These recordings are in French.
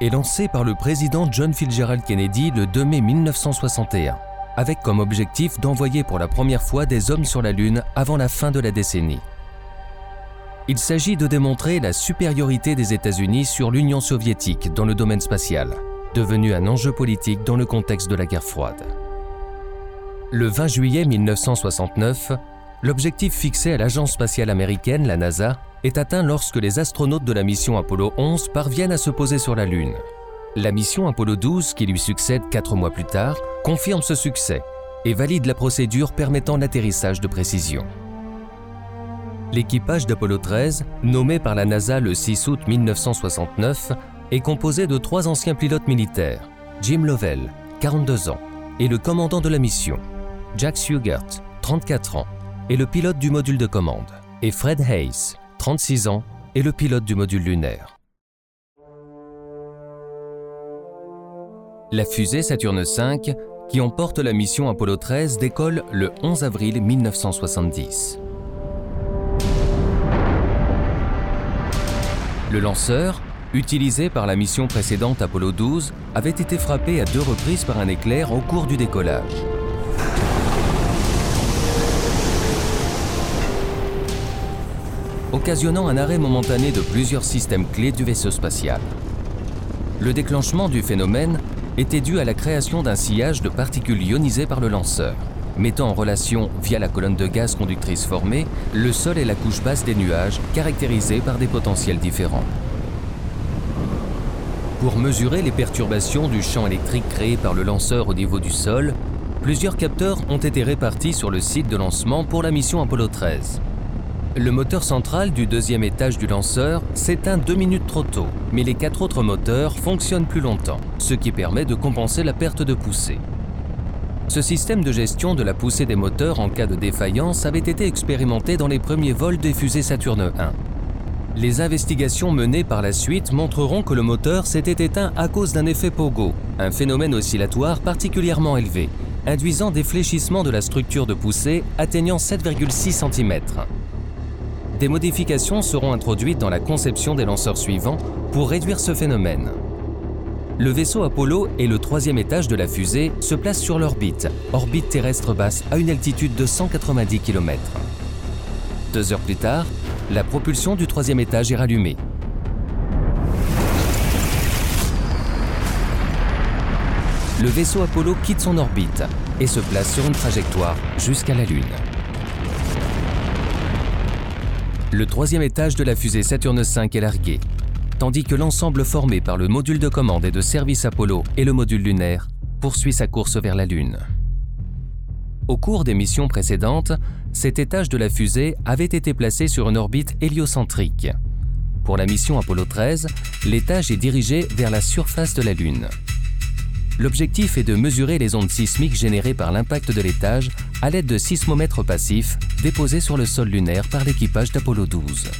est lancé par le président John Fitzgerald Kennedy le 2 mai 1961, avec comme objectif d'envoyer pour la première fois des hommes sur la Lune avant la fin de la décennie. Il s'agit de démontrer la supériorité des États-Unis sur l'Union soviétique dans le domaine spatial, devenu un enjeu politique dans le contexte de la guerre froide. Le 20 juillet 1969, l'objectif fixé à l'agence spatiale américaine, la NASA, est atteint lorsque les astronautes de la mission Apollo 11 parviennent à se poser sur la Lune. La mission Apollo 12, qui lui succède quatre mois plus tard, confirme ce succès et valide la procédure permettant l'atterrissage de précision. L'équipage d'Apollo 13, nommé par la NASA le 6 août 1969, est composé de trois anciens pilotes militaires, Jim Lovell, 42 ans, et le commandant de la mission, Jack Sugart, 34 ans, et le pilote du module de commande, et Fred Hayes, 36 ans, et le pilote du module lunaire. La fusée Saturne V, qui emporte la mission Apollo 13, décolle le 11 avril 1970. Le lanceur, utilisé par la mission précédente Apollo 12, avait été frappé à deux reprises par un éclair au cours du décollage. Occasionnant un arrêt momentané de plusieurs systèmes clés du vaisseau spatial. Le déclenchement du phénomène était dû à la création d'un sillage de particules ionisées par le lanceur, mettant en relation, via la colonne de gaz conductrice formée, le sol et la couche basse des nuages, caractérisés par des potentiels différents. Pour mesurer les perturbations du champ électrique créé par le lanceur au niveau du sol, plusieurs capteurs ont été répartis sur le site de lancement pour la mission Apollo 13. Le moteur central du deuxième étage du lanceur s'éteint deux minutes trop tôt, mais les quatre autres moteurs fonctionnent plus longtemps, ce qui permet de compenser la perte de poussée. Ce système de gestion de la poussée des moteurs en cas de défaillance avait été expérimenté dans les premiers vols des fusées Saturne 1. Les investigations menées par la suite montreront que le moteur s'était éteint à cause d'un effet pogo, un phénomène oscillatoire particulièrement élevé, induisant des fléchissements de la structure de poussée atteignant 7,6 cm. Des modifications seront introduites dans la conception des lanceurs suivants pour réduire ce phénomène. Le vaisseau Apollo et le troisième étage de la fusée se placent sur l'orbite, orbite terrestre basse à une altitude de 190 km. Deux heures plus tard, la propulsion du troisième étage est rallumée. Le vaisseau Apollo quitte son orbite et se place sur une trajectoire jusqu'à la Lune. Le troisième étage de la fusée Saturne V est largué, tandis que l'ensemble formé par le module de commande et de service Apollo et le module lunaire poursuit sa course vers la Lune. Au cours des missions précédentes, cet étage de la fusée avait été placé sur une orbite héliocentrique. Pour la mission Apollo 13, l'étage est dirigé vers la surface de la Lune. L'objectif est de mesurer les ondes sismiques générées par l'impact de l'étage à l'aide de sismomètres passifs déposés sur le sol lunaire par l'équipage d'Apollo 12.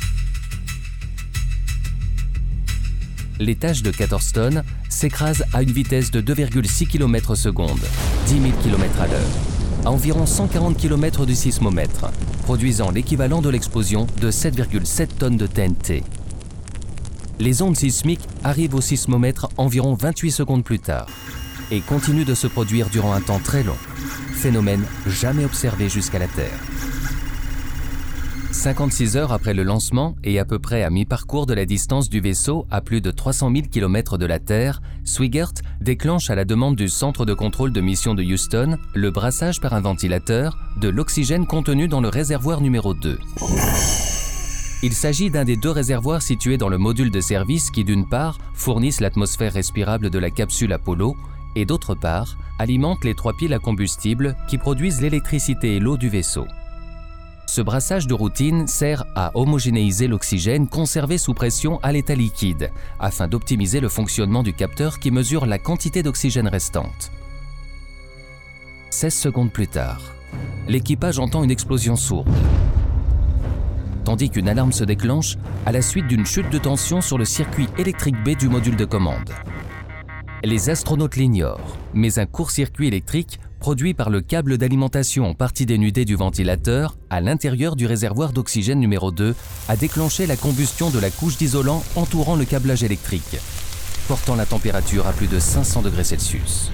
L'étage de 14 tonnes s'écrase à une vitesse de 2,6 km s 10 000 km à l'heure, à environ 140 km du sismomètre, produisant l'équivalent de l'explosion de 7,7 tonnes de TNT. Les ondes sismiques arrivent au sismomètre environ 28 secondes plus tard et continuent de se produire durant un temps très long, phénomène jamais observé jusqu'à la Terre. 56 heures après le lancement et à peu près à mi-parcours de la distance du vaisseau à plus de 300 000 km de la Terre, Swigert déclenche à la demande du centre de contrôle de mission de Houston le brassage par un ventilateur de l'oxygène contenu dans le réservoir numéro 2. Il s'agit d'un des deux réservoirs situés dans le module de service qui, d'une part, fournissent l'atmosphère respirable de la capsule Apollo et d'autre part, alimentent les trois piles à combustible qui produisent l'électricité et l'eau du vaisseau. Ce brassage de routine sert à homogénéiser l'oxygène conservé sous pression à l'état liquide, afin d'optimiser le fonctionnement du capteur qui mesure la quantité d'oxygène restante. 16 secondes plus tard, l'équipage entend une explosion sourde, tandis qu'une alarme se déclenche à la suite d'une chute de tension sur le circuit électrique B du module de commande. Les astronautes l'ignorent, mais un court-circuit électrique produit par le câble d'alimentation en partie dénudée du ventilateur à l'intérieur du réservoir d'oxygène numéro 2 a déclenché la combustion de la couche d'isolant entourant le câblage électrique, portant la température à plus de 500 degrés Celsius.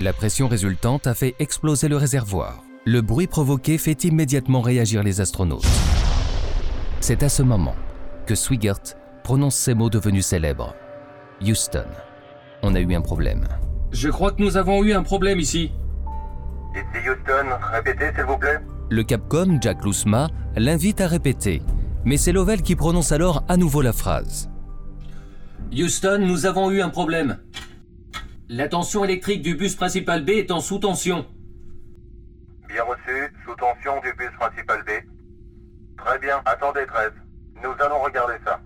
La pression résultante a fait exploser le réservoir. Le bruit provoqué fait immédiatement réagir les astronautes. C'est à ce moment que Swigert prononce ces mots devenus célèbres. Houston, on a eu un problème. Je crois que nous avons eu un problème ici. Ici Houston, répétez s'il vous plaît. Le Capcom, Jack Lousma, l'invite à répéter, mais c'est Lovell qui prononce alors à nouveau la phrase. Houston, nous avons eu un problème. La tension électrique du bus principal B est en sous-tension. Bien reçu, sous tension du bus principal B. Très bien, attendez 13. Nous allons regarder ça.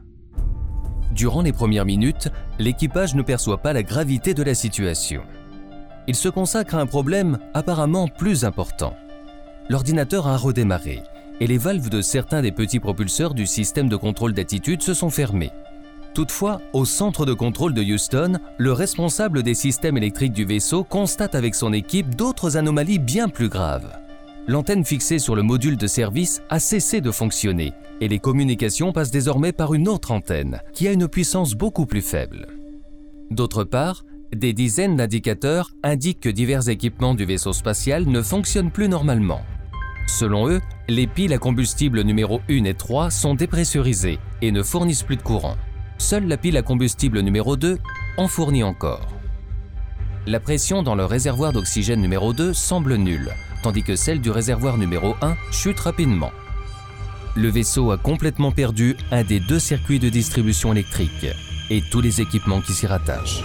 Durant les premières minutes, l'équipage ne perçoit pas la gravité de la situation. Il se consacre à un problème apparemment plus important. L'ordinateur a redémarré et les valves de certains des petits propulseurs du système de contrôle d'attitude se sont fermées. Toutefois, au centre de contrôle de Houston, le responsable des systèmes électriques du vaisseau constate avec son équipe d'autres anomalies bien plus graves. L'antenne fixée sur le module de service a cessé de fonctionner et les communications passent désormais par une autre antenne qui a une puissance beaucoup plus faible. D'autre part, des dizaines d'indicateurs indiquent que divers équipements du vaisseau spatial ne fonctionnent plus normalement. Selon eux, les piles à combustible numéro 1 et 3 sont dépressurisées et ne fournissent plus de courant. Seule la pile à combustible numéro 2 en fournit encore. La pression dans le réservoir d'oxygène numéro 2 semble nulle, tandis que celle du réservoir numéro 1 chute rapidement. Le vaisseau a complètement perdu un des deux circuits de distribution électrique et tous les équipements qui s'y rattachent.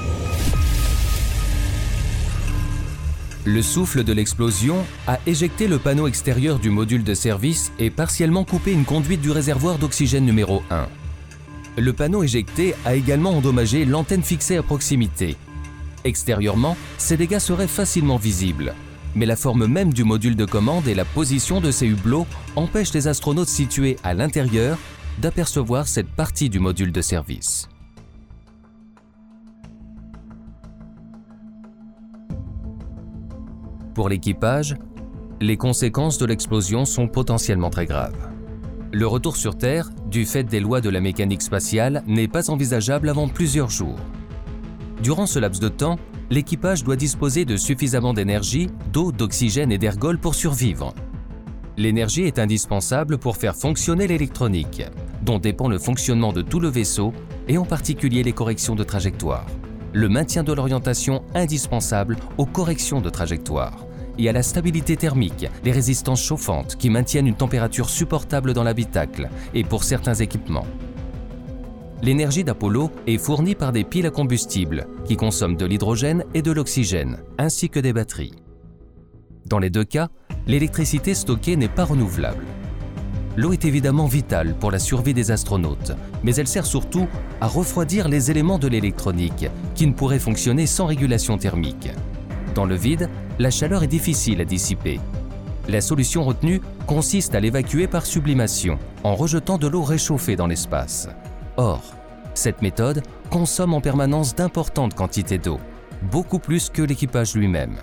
Le souffle de l'explosion a éjecté le panneau extérieur du module de service et partiellement coupé une conduite du réservoir d'oxygène numéro 1. Le panneau éjecté a également endommagé l'antenne fixée à proximité. Extérieurement, ces dégâts seraient facilement visibles, mais la forme même du module de commande et la position de ces hublots empêchent les astronautes situés à l'intérieur d'apercevoir cette partie du module de service. Pour l'équipage, les conséquences de l'explosion sont potentiellement très graves. Le retour sur Terre, du fait des lois de la mécanique spatiale, n'est pas envisageable avant plusieurs jours. Durant ce laps de temps, l'équipage doit disposer de suffisamment d'énergie, d'eau, d'oxygène et d'ergol pour survivre. L'énergie est indispensable pour faire fonctionner l'électronique, dont dépend le fonctionnement de tout le vaisseau et en particulier les corrections de trajectoire le maintien de l'orientation indispensable aux corrections de trajectoire et à la stabilité thermique, les résistances chauffantes qui maintiennent une température supportable dans l'habitacle et pour certains équipements. L'énergie d'Apollo est fournie par des piles à combustible qui consomment de l'hydrogène et de l'oxygène, ainsi que des batteries. Dans les deux cas, l'électricité stockée n'est pas renouvelable. L'eau est évidemment vitale pour la survie des astronautes, mais elle sert surtout à refroidir les éléments de l'électronique qui ne pourraient fonctionner sans régulation thermique. Dans le vide, la chaleur est difficile à dissiper. La solution retenue consiste à l'évacuer par sublimation, en rejetant de l'eau réchauffée dans l'espace. Or, cette méthode consomme en permanence d'importantes quantités d'eau, beaucoup plus que l'équipage lui-même.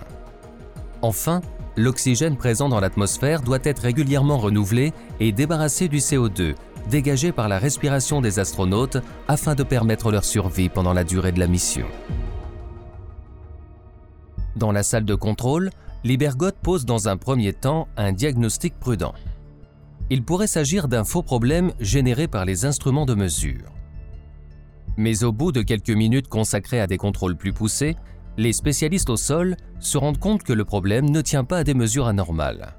Enfin, l'oxygène présent dans l'atmosphère doit être régulièrement renouvelé et débarrassé du CO2, dégagé par la respiration des astronautes afin de permettre leur survie pendant la durée de la mission. Dans la salle de contrôle, Libergot pose dans un premier temps un diagnostic prudent. Il pourrait s'agir d'un faux problème généré par les instruments de mesure. Mais au bout de quelques minutes consacrées à des contrôles plus poussés, les spécialistes au sol se rendent compte que le problème ne tient pas à des mesures anormales.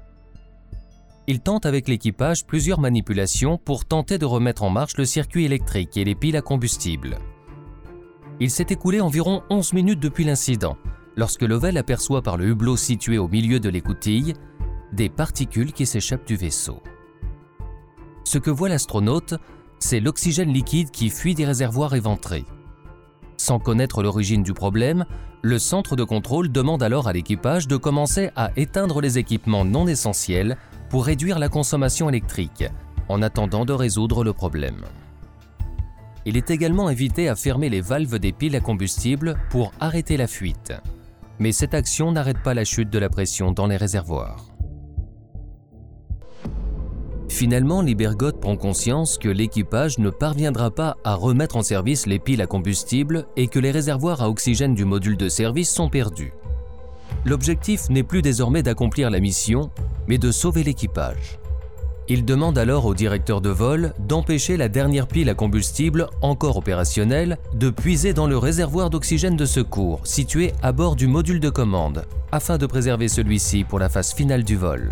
Ils tentent avec l'équipage plusieurs manipulations pour tenter de remettre en marche le circuit électrique et les piles à combustible. Il s'est écoulé environ 11 minutes depuis l'incident, lorsque Lovell aperçoit par le hublot situé au milieu de l'écoutille des particules qui s'échappent du vaisseau. Ce que voit l'astronaute, c'est l'oxygène liquide qui fuit des réservoirs éventrés. Sans connaître l'origine du problème, le centre de contrôle demande alors à l'équipage de commencer à éteindre les équipements non essentiels pour réduire la consommation électrique, en attendant de résoudre le problème. Il est également invité à fermer les valves des piles à combustible pour arrêter la fuite. Mais cette action n'arrête pas la chute de la pression dans les réservoirs. Finalement, Libergot prend conscience que l'équipage ne parviendra pas à remettre en service les piles à combustible et que les réservoirs à oxygène du module de service sont perdus. L'objectif n'est plus désormais d'accomplir la mission, mais de sauver l'équipage. Il demande alors au directeur de vol d'empêcher la dernière pile à combustible encore opérationnelle de puiser dans le réservoir d'oxygène de secours situé à bord du module de commande, afin de préserver celui-ci pour la phase finale du vol.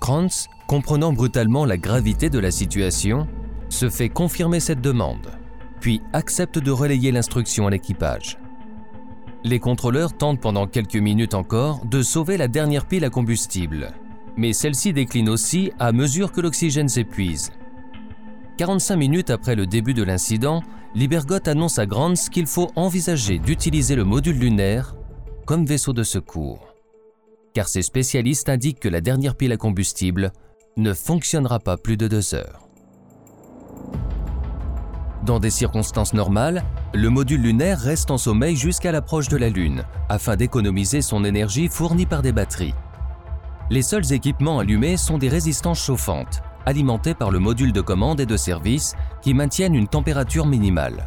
Krantz comprenant brutalement la gravité de la situation, se fait confirmer cette demande, puis accepte de relayer l'instruction à l'équipage. Les contrôleurs tentent pendant quelques minutes encore de sauver la dernière pile à combustible, mais celle-ci décline aussi à mesure que l'oxygène s'épuise. 45 minutes après le début de l'incident, Libergot annonce à Grants qu'il faut envisager d'utiliser le module lunaire comme vaisseau de secours, car ces spécialistes indiquent que la dernière pile à combustible ne fonctionnera pas plus de deux heures. Dans des circonstances normales, le module lunaire reste en sommeil jusqu'à l'approche de la Lune, afin d'économiser son énergie fournie par des batteries. Les seuls équipements allumés sont des résistances chauffantes, alimentées par le module de commande et de service qui maintiennent une température minimale.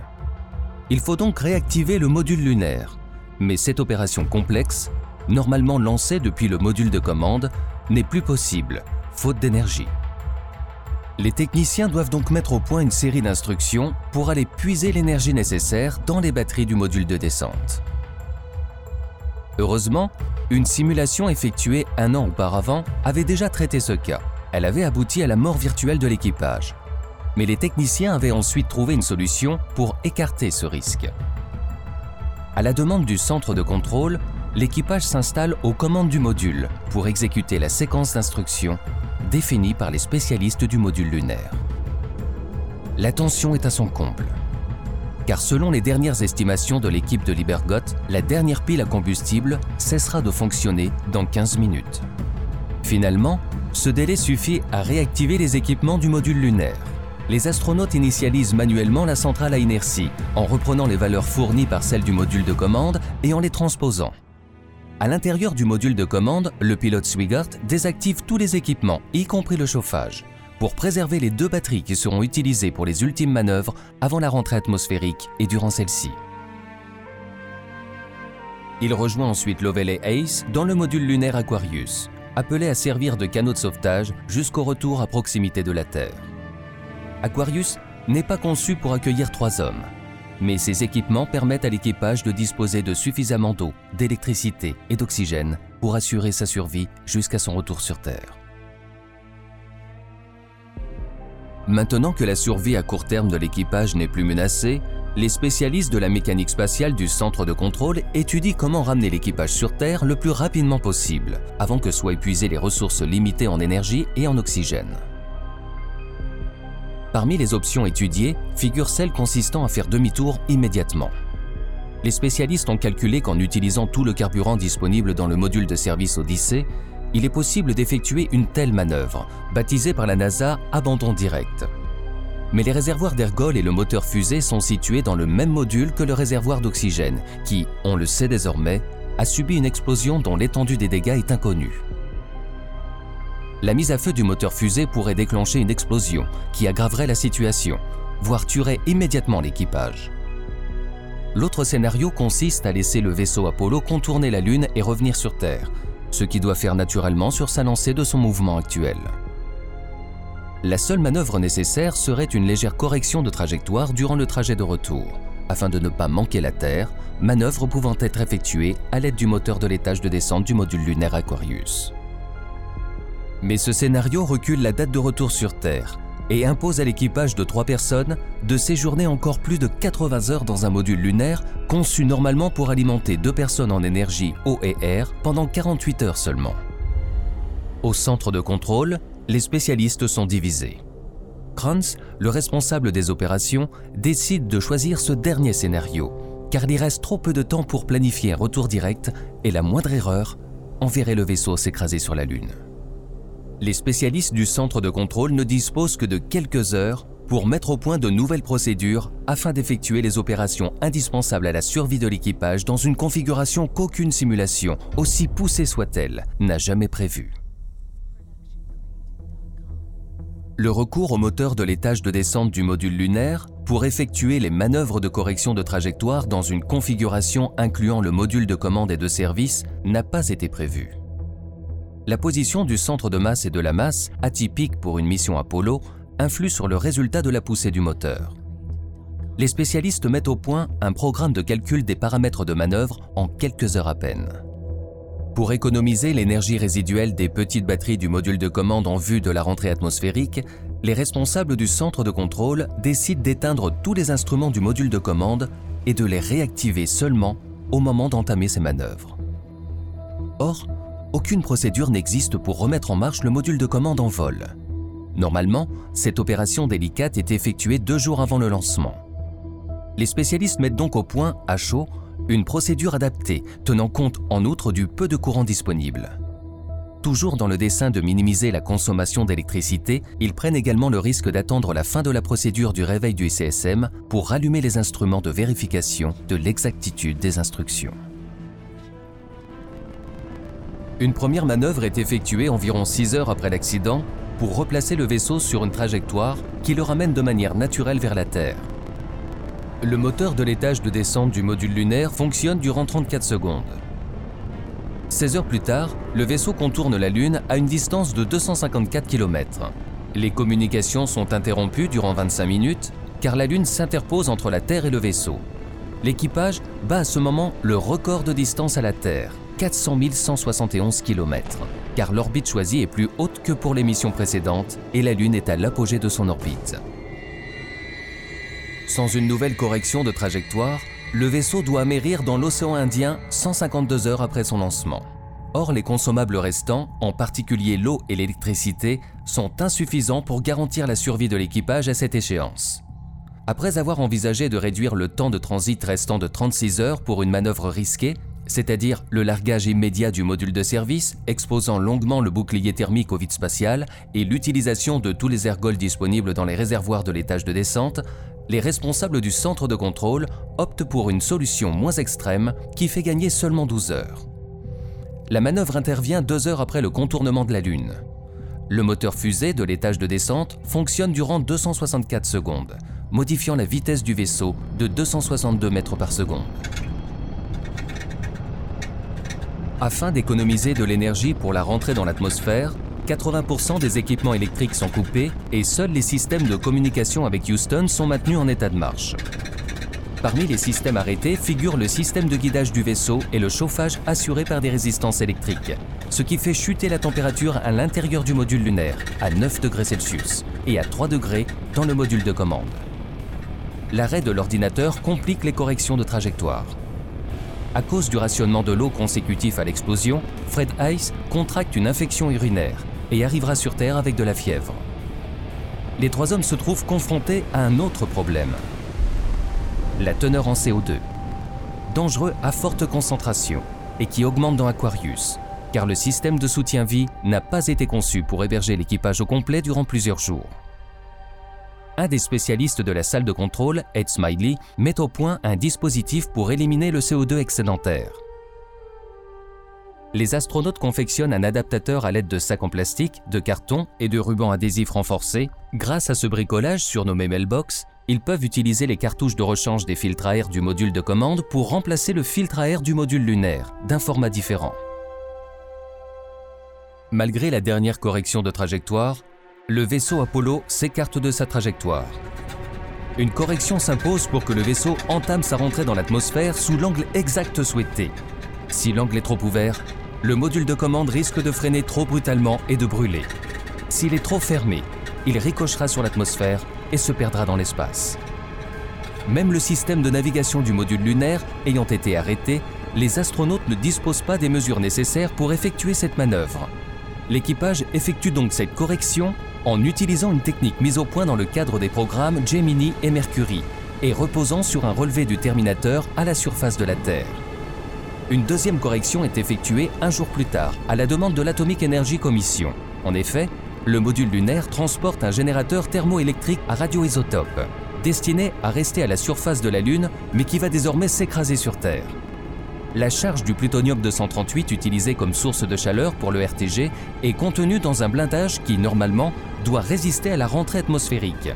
Il faut donc réactiver le module lunaire, mais cette opération complexe, normalement lancée depuis le module de commande, n'est plus possible faute d'énergie. Les techniciens doivent donc mettre au point une série d'instructions pour aller puiser l'énergie nécessaire dans les batteries du module de descente. Heureusement, une simulation effectuée un an auparavant avait déjà traité ce cas. Elle avait abouti à la mort virtuelle de l'équipage. Mais les techniciens avaient ensuite trouvé une solution pour écarter ce risque. À la demande du centre de contrôle, l'équipage s'installe aux commandes du module pour exécuter la séquence d'instructions définie par les spécialistes du module lunaire. La tension est à son comble, car selon les dernières estimations de l'équipe de Libergot, la dernière pile à combustible cessera de fonctionner dans 15 minutes. Finalement, ce délai suffit à réactiver les équipements du module lunaire. Les astronautes initialisent manuellement la centrale à inertie, en reprenant les valeurs fournies par celles du module de commande et en les transposant. À l'intérieur du module de commande, le pilote Swigart désactive tous les équipements, y compris le chauffage, pour préserver les deux batteries qui seront utilisées pour les ultimes manœuvres avant la rentrée atmosphérique et durant celle-ci. Il rejoint ensuite Lovell et Ace dans le module lunaire Aquarius, appelé à servir de canot de sauvetage jusqu'au retour à proximité de la Terre. Aquarius n'est pas conçu pour accueillir trois hommes, mais ces équipements permettent à l'équipage de disposer de suffisamment d'eau, d'électricité et d'oxygène pour assurer sa survie jusqu'à son retour sur Terre. Maintenant que la survie à court terme de l'équipage n'est plus menacée, les spécialistes de la mécanique spatiale du centre de contrôle étudient comment ramener l'équipage sur Terre le plus rapidement possible, avant que soient épuisées les ressources limitées en énergie et en oxygène. Parmi les options étudiées figure celle consistant à faire demi-tour immédiatement. Les spécialistes ont calculé qu'en utilisant tout le carburant disponible dans le module de service Odyssée, il est possible d'effectuer une telle manœuvre, baptisée par la NASA abandon direct. Mais les réservoirs d'ergol et le moteur fusée sont situés dans le même module que le réservoir d'oxygène, qui, on le sait désormais, a subi une explosion dont l'étendue des dégâts est inconnue la mise à feu du moteur fusée pourrait déclencher une explosion qui aggraverait la situation, voire tuerait immédiatement l'équipage. L'autre scénario consiste à laisser le vaisseau Apollo contourner la Lune et revenir sur Terre, ce qui doit faire naturellement sur sa lancée de son mouvement actuel. La seule manœuvre nécessaire serait une légère correction de trajectoire durant le trajet de retour, afin de ne pas manquer la Terre, manœuvre pouvant être effectuée à l'aide du moteur de l'étage de descente du module lunaire Aquarius. Mais ce scénario recule la date de retour sur Terre et impose à l'équipage de trois personnes de séjourner encore plus de 80 heures dans un module lunaire conçu normalement pour alimenter deux personnes en énergie eau et air pendant 48 heures seulement. Au centre de contrôle, les spécialistes sont divisés. Kranz, le responsable des opérations, décide de choisir ce dernier scénario, car il reste trop peu de temps pour planifier un retour direct et la moindre erreur enverrait le vaisseau s'écraser sur la Lune les spécialistes du centre de contrôle ne disposent que de quelques heures pour mettre au point de nouvelles procédures afin d'effectuer les opérations indispensables à la survie de l'équipage dans une configuration qu'aucune simulation, aussi poussée soit-elle, n'a jamais prévue. Le recours au moteur de l'étage de descente du module lunaire pour effectuer les manœuvres de correction de trajectoire dans une configuration incluant le module de commande et de service n'a pas été prévu. La position du centre de masse et de la masse, atypique pour une mission Apollo, influe sur le résultat de la poussée du moteur. Les spécialistes mettent au point un programme de calcul des paramètres de manœuvre en quelques heures à peine. Pour économiser l'énergie résiduelle des petites batteries du module de commande en vue de la rentrée atmosphérique, les responsables du centre de contrôle décident d'éteindre tous les instruments du module de commande et de les réactiver seulement au moment d'entamer ces manœuvres. Or, aucune procédure n'existe pour remettre en marche le module de commande en vol. Normalement, cette opération délicate est effectuée deux jours avant le lancement. Les spécialistes mettent donc au point, à chaud, une procédure adaptée, tenant compte en outre du peu de courant disponible. Toujours dans le dessein de minimiser la consommation d'électricité, ils prennent également le risque d'attendre la fin de la procédure du réveil du CSM pour rallumer les instruments de vérification de l'exactitude des instructions. Une première manœuvre est effectuée environ 6 heures après l'accident pour replacer le vaisseau sur une trajectoire qui le ramène de manière naturelle vers la Terre. Le moteur de l'étage de descente du module lunaire fonctionne durant 34 secondes. 16 heures plus tard, le vaisseau contourne la Lune à une distance de 254 km. Les communications sont interrompues durant 25 minutes car la Lune s'interpose entre la Terre et le vaisseau. L'équipage bat à ce moment le record de distance à la Terre, 400 171 km, car l'orbite choisie est plus haute que pour les missions précédentes et la Lune est à l'apogée de son orbite. Sans une nouvelle correction de trajectoire, le vaisseau doit amérir dans l'océan Indien 152 heures après son lancement. Or, les consommables restants, en particulier l'eau et l'électricité, sont insuffisants pour garantir la survie de l'équipage à cette échéance. Après avoir envisagé de réduire le temps de transit restant de 36 heures pour une manœuvre risquée, c'est-à-dire le largage immédiat du module de service, exposant longuement le bouclier thermique au vide spatial et l'utilisation de tous les ergols disponibles dans les réservoirs de l'étage de descente, les responsables du centre de contrôle optent pour une solution moins extrême qui fait gagner seulement 12 heures. La manœuvre intervient deux heures après le contournement de la Lune. Le moteur fusée de l'étage de descente fonctionne durant 264 secondes, modifiant la vitesse du vaisseau de 262 mètres par seconde. Afin d'économiser de l'énergie pour la rentrée dans l'atmosphère, 80% des équipements électriques sont coupés et seuls les systèmes de communication avec Houston sont maintenus en état de marche. Parmi les systèmes arrêtés figure le système de guidage du vaisseau et le chauffage assuré par des résistances électriques, ce qui fait chuter la température à l'intérieur du module lunaire à 9 degrés Celsius et à 3 degrés dans le module de commande. L'arrêt de l'ordinateur complique les corrections de trajectoire. À cause du rationnement de l'eau consécutif à l'explosion, Fred Ice contracte une infection urinaire et arrivera sur Terre avec de la fièvre. Les trois hommes se trouvent confrontés à un autre problème. La teneur en CO2, dangereux à forte concentration et qui augmente dans Aquarius, car le système de soutien-vie n'a pas été conçu pour héberger l'équipage au complet durant plusieurs jours un des spécialistes de la salle de contrôle, Ed Smiley, met au point un dispositif pour éliminer le CO2 excédentaire. Les astronautes confectionnent un adaptateur à l'aide de sacs en plastique, de carton et de rubans adhésifs renforcés. Grâce à ce bricolage surnommé Mailbox, ils peuvent utiliser les cartouches de rechange des filtres à air du module de commande pour remplacer le filtre à air du module lunaire, d'un format différent. Malgré la dernière correction de trajectoire, le vaisseau Apollo s'écarte de sa trajectoire. Une correction s'impose pour que le vaisseau entame sa rentrée dans l'atmosphère sous l'angle exact souhaité. Si l'angle est trop ouvert, le module de commande risque de freiner trop brutalement et de brûler. S'il est trop fermé, il ricochera sur l'atmosphère et se perdra dans l'espace. Même le système de navigation du module lunaire ayant été arrêté, les astronautes ne disposent pas des mesures nécessaires pour effectuer cette manœuvre. L'équipage effectue donc cette correction en utilisant une technique mise au point dans le cadre des programmes Gemini et Mercury et reposant sur un relevé du Terminateur à la surface de la Terre. Une deuxième correction est effectuée un jour plus tard, à la demande de l'Atomic Energy Commission. En effet, le module lunaire transporte un générateur thermoélectrique à radioisotope, destiné à rester à la surface de la Lune, mais qui va désormais s'écraser sur Terre. La charge du plutonium 238 utilisé comme source de chaleur pour le RTG est contenue dans un blindage qui, normalement, doit résister à la rentrée atmosphérique.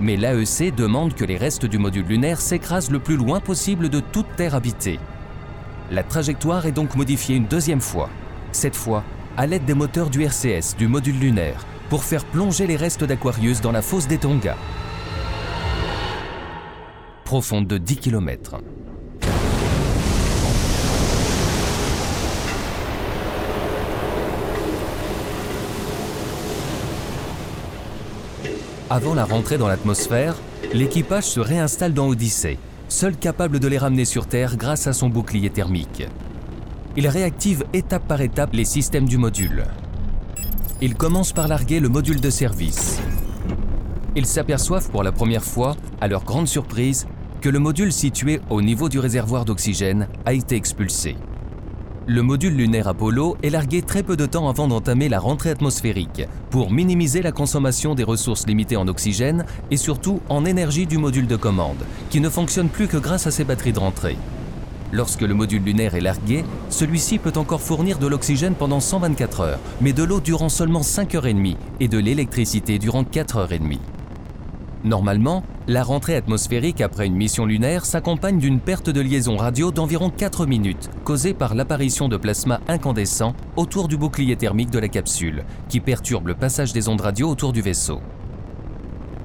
Mais l'AEC demande que les restes du module lunaire s'écrasent le plus loin possible de toute Terre habitée. La trajectoire est donc modifiée une deuxième fois, cette fois à l'aide des moteurs du RCS, du module lunaire, pour faire plonger les restes d'Aquarius dans la fosse des Tonga. Profonde de 10 km. Avant la rentrée dans l'atmosphère, l'équipage se réinstalle dans Odyssey, seul capable de les ramener sur Terre grâce à son bouclier thermique. Il réactive étape par étape les systèmes du module. Il commence par larguer le module de service. Ils s'aperçoivent pour la première fois, à leur grande surprise, que le module situé au niveau du réservoir d'oxygène a été expulsé. Le module lunaire Apollo est largué très peu de temps avant d'entamer la rentrée atmosphérique pour minimiser la consommation des ressources limitées en oxygène et surtout en énergie du module de commande, qui ne fonctionne plus que grâce à ses batteries de rentrée. Lorsque le module lunaire est largué, celui-ci peut encore fournir de l'oxygène pendant 124 heures, mais de l'eau durant seulement 5 heures et demie et de l'électricité durant 4 heures et demie. Normalement, la rentrée atmosphérique après une mission lunaire s'accompagne d'une perte de liaison radio d'environ 4 minutes, causée par l'apparition de plasma incandescent autour du bouclier thermique de la capsule, qui perturbe le passage des ondes radio autour du vaisseau.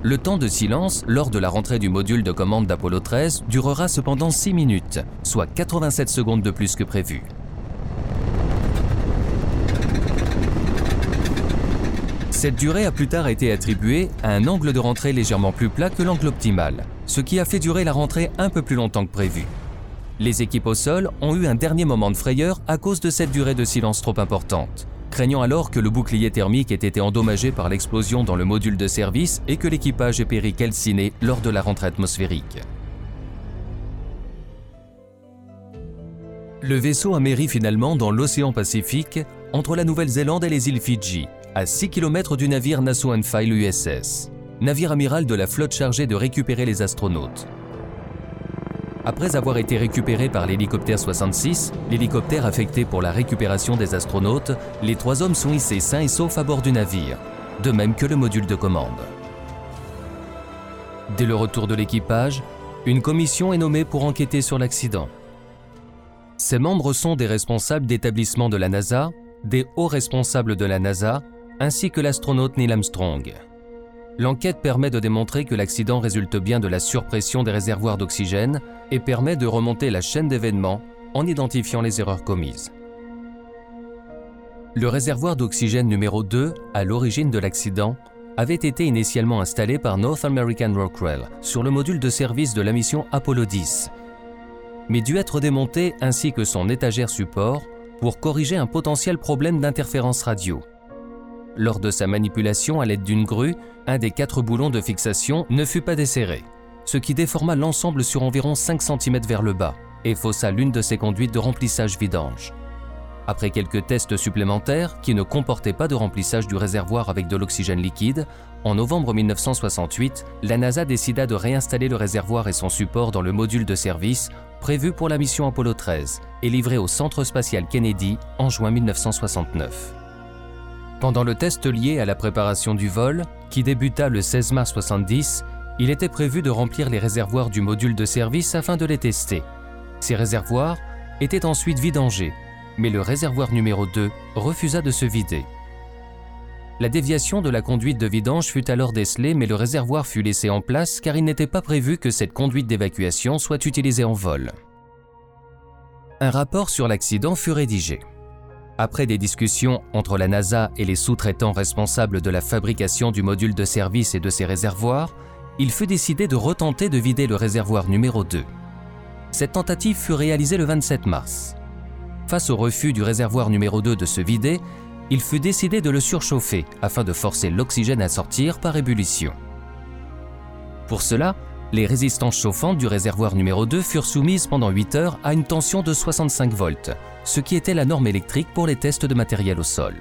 Le temps de silence lors de la rentrée du module de commande d'Apollo 13 durera cependant 6 minutes, soit 87 secondes de plus que prévu. Cette durée a plus tard été attribuée à un angle de rentrée légèrement plus plat que l'angle optimal, ce qui a fait durer la rentrée un peu plus longtemps que prévu. Les équipes au sol ont eu un dernier moment de frayeur à cause de cette durée de silence trop importante, craignant alors que le bouclier thermique ait été endommagé par l'explosion dans le module de service et que l'équipage ait péri calciné lors de la rentrée atmosphérique. Le vaisseau amérit finalement dans l'océan Pacifique entre la Nouvelle-Zélande et les îles Fidji, à 6 km du navire Nassau File USS, navire amiral de la flotte chargée de récupérer les astronautes. Après avoir été récupéré par l'hélicoptère 66, l'hélicoptère affecté pour la récupération des astronautes, les trois hommes sont hissés sains et saufs à bord du navire, de même que le module de commande. Dès le retour de l'équipage, une commission est nommée pour enquêter sur l'accident. Ses membres sont des responsables d'établissements de la NASA, des hauts responsables de la NASA ainsi que l'astronaute Neil Armstrong. L'enquête permet de démontrer que l'accident résulte bien de la surpression des réservoirs d'oxygène et permet de remonter la chaîne d'événements en identifiant les erreurs commises. Le réservoir d'oxygène numéro 2, à l'origine de l'accident, avait été initialement installé par North American Rockwell sur le module de service de la mission Apollo 10, mais dut être démonté ainsi que son étagère support pour corriger un potentiel problème d'interférence radio. Lors de sa manipulation à l'aide d'une grue, un des quatre boulons de fixation ne fut pas desserré, ce qui déforma l'ensemble sur environ 5 cm vers le bas et faussa l'une de ses conduites de remplissage vidange. Après quelques tests supplémentaires qui ne comportaient pas de remplissage du réservoir avec de l'oxygène liquide, en novembre 1968, la NASA décida de réinstaller le réservoir et son support dans le module de service prévu pour la mission Apollo 13 et livré au Centre spatial Kennedy en juin 1969. Pendant le test lié à la préparation du vol, qui débuta le 16 mars 70, il était prévu de remplir les réservoirs du module de service afin de les tester. Ces réservoirs étaient ensuite vidangés, mais le réservoir numéro 2 refusa de se vider. La déviation de la conduite de vidange fut alors décelée, mais le réservoir fut laissé en place car il n'était pas prévu que cette conduite d'évacuation soit utilisée en vol. Un rapport sur l'accident fut rédigé. Après des discussions entre la NASA et les sous-traitants responsables de la fabrication du module de service et de ses réservoirs, il fut décidé de retenter de vider le réservoir numéro 2. Cette tentative fut réalisée le 27 mars. Face au refus du réservoir numéro 2 de se vider, il fut décidé de le surchauffer afin de forcer l'oxygène à sortir par ébullition. Pour cela, les résistances chauffantes du réservoir numéro 2 furent soumises pendant 8 heures à une tension de 65 volts, ce qui était la norme électrique pour les tests de matériel au sol.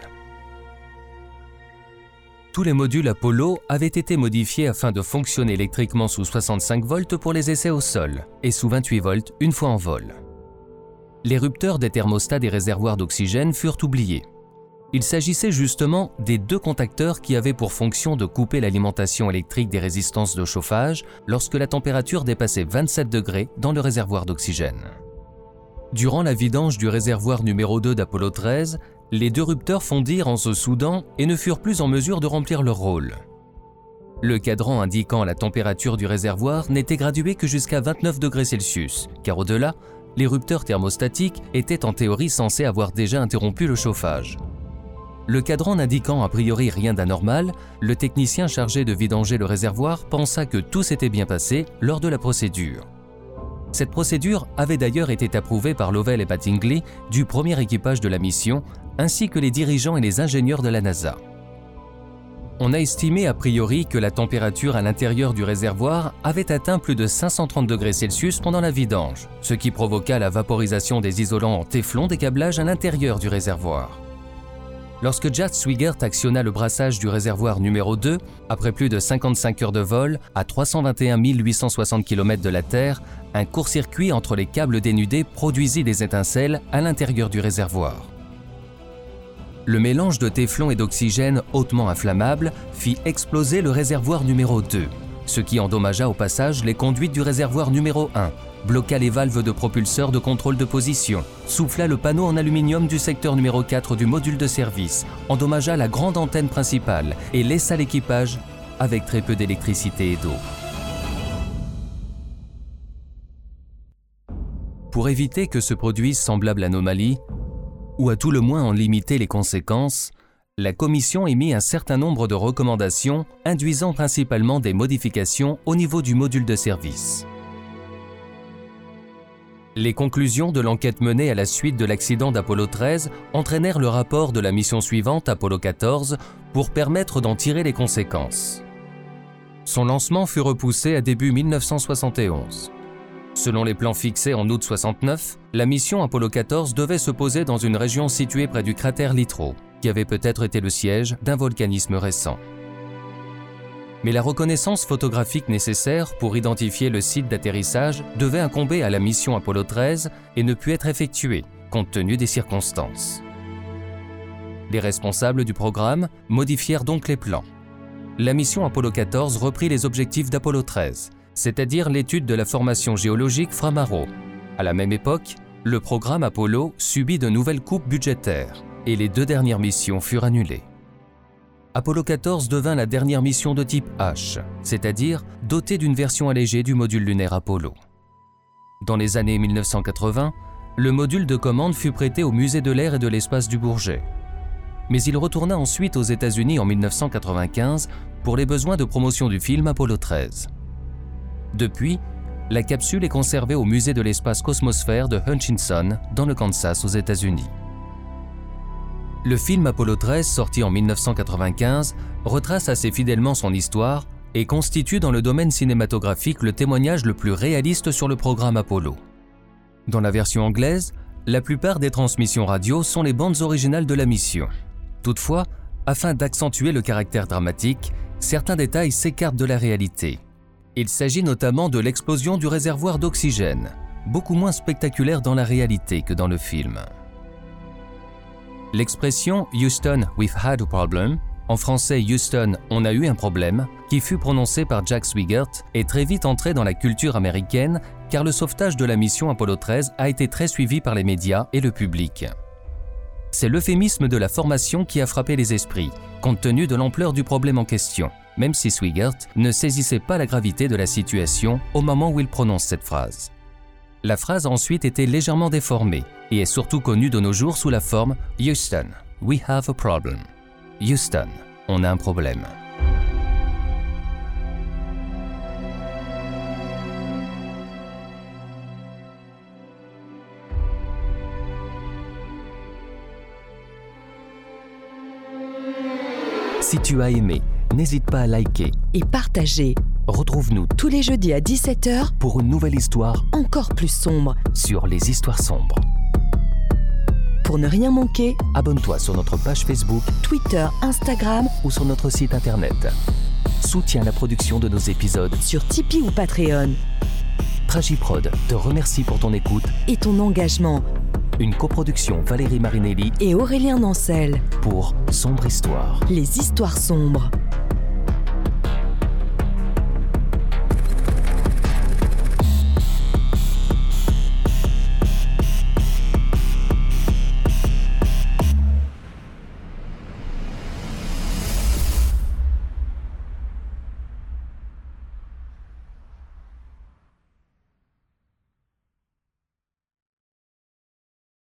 Tous les modules Apollo avaient été modifiés afin de fonctionner électriquement sous 65 volts pour les essais au sol et sous 28 volts une fois en vol. Les rupteurs des thermostats des réservoirs d'oxygène furent oubliés. Il s'agissait justement des deux contacteurs qui avaient pour fonction de couper l'alimentation électrique des résistances de chauffage lorsque la température dépassait 27 degrés dans le réservoir d'oxygène. Durant la vidange du réservoir numéro 2 d'Apollo 13, les deux rupteurs fondirent en se soudant et ne furent plus en mesure de remplir leur rôle. Le cadran indiquant la température du réservoir n'était gradué que jusqu'à 29 degrés Celsius, car au-delà, les rupteurs thermostatiques étaient en théorie censés avoir déjà interrompu le chauffage. Le cadran n'indiquant a priori rien d'anormal, le technicien chargé de vidanger le réservoir pensa que tout s'était bien passé lors de la procédure. Cette procédure avait d'ailleurs été approuvée par Lovell et Mattingly du premier équipage de la mission, ainsi que les dirigeants et les ingénieurs de la NASA. On a estimé a priori que la température à l'intérieur du réservoir avait atteint plus de 530 degrés Celsius pendant la vidange, ce qui provoqua la vaporisation des isolants en téflon des câblages à l'intérieur du réservoir. Lorsque Jack Swigert actionna le brassage du réservoir numéro 2, après plus de 55 heures de vol, à 321 860 km de la Terre, un court-circuit entre les câbles dénudés produisit des étincelles à l'intérieur du réservoir. Le mélange de téflon et d'oxygène hautement inflammable fit exploser le réservoir numéro 2, ce qui endommagea au passage les conduites du réservoir numéro 1, bloqua les valves de propulseur de contrôle de position, souffla le panneau en aluminium du secteur numéro 4 du module de service, endommagea la grande antenne principale et laissa l'équipage avec très peu d'électricité et d'eau. Pour éviter que se produise semblable anomalie, ou à tout le moins en limiter les conséquences, la Commission émit un certain nombre de recommandations induisant principalement des modifications au niveau du module de service. Les conclusions de l'enquête menée à la suite de l'accident d'Apollo 13 entraînèrent le rapport de la mission suivante, Apollo 14, pour permettre d'en tirer les conséquences. Son lancement fut repoussé à début 1971. Selon les plans fixés en août 69, la mission Apollo 14 devait se poser dans une région située près du cratère Littrow, qui avait peut-être été le siège d'un volcanisme récent mais la reconnaissance photographique nécessaire pour identifier le site d'atterrissage devait incomber à la mission Apollo 13 et ne put être effectuée, compte tenu des circonstances. Les responsables du programme modifièrent donc les plans. La mission Apollo 14 reprit les objectifs d'Apollo 13, c'est-à-dire l'étude de la formation géologique Framaro. À la même époque, le programme Apollo subit de nouvelles coupes budgétaires et les deux dernières missions furent annulées. Apollo 14 devint la dernière mission de type H, c'est-à-dire dotée d'une version allégée du module lunaire Apollo. Dans les années 1980, le module de commande fut prêté au Musée de l'air et de l'espace du Bourget. Mais il retourna ensuite aux États-Unis en 1995 pour les besoins de promotion du film Apollo 13. Depuis, la capsule est conservée au Musée de l'espace Cosmosphère de Hutchinson, dans le Kansas, aux États-Unis. Le film Apollo 13, sorti en 1995, retrace assez fidèlement son histoire et constitue dans le domaine cinématographique le témoignage le plus réaliste sur le programme Apollo. Dans la version anglaise, la plupart des transmissions radio sont les bandes originales de la mission. Toutefois, afin d'accentuer le caractère dramatique, certains détails s'écartent de la réalité. Il s'agit notamment de l'explosion du réservoir d'oxygène, beaucoup moins spectaculaire dans la réalité que dans le film. L'expression Houston, we've had a problem, en français Houston, on a eu un problème, qui fut prononcée par Jack Swigert, est très vite entrée dans la culture américaine car le sauvetage de la mission Apollo 13 a été très suivi par les médias et le public. C'est l'euphémisme de la formation qui a frappé les esprits, compte tenu de l'ampleur du problème en question, même si Swigert ne saisissait pas la gravité de la situation au moment où il prononce cette phrase. La phrase a ensuite été légèrement déformée et est surtout connue de nos jours sous la forme Houston, we have a problem. Houston, on a un problème. Si tu as aimé, n'hésite pas à liker. Et partagez Retrouve-nous tous les jeudis à 17h pour une nouvelle histoire encore plus sombre. sur les histoires sombres. Pour ne rien manquer, Abonne-toi sur notre page Facebook Twitter, Instagram, ou sur notre site internet. Soutiens la production de nos épisodes. sur Tipeee ou Patreon. Tragiprod te remercie pour ton écoute. Et ton engagement. Une coproduction Valérie Marinelli Et Aurélien Nancel. pour Sombre Histoire. Les histoires sombres.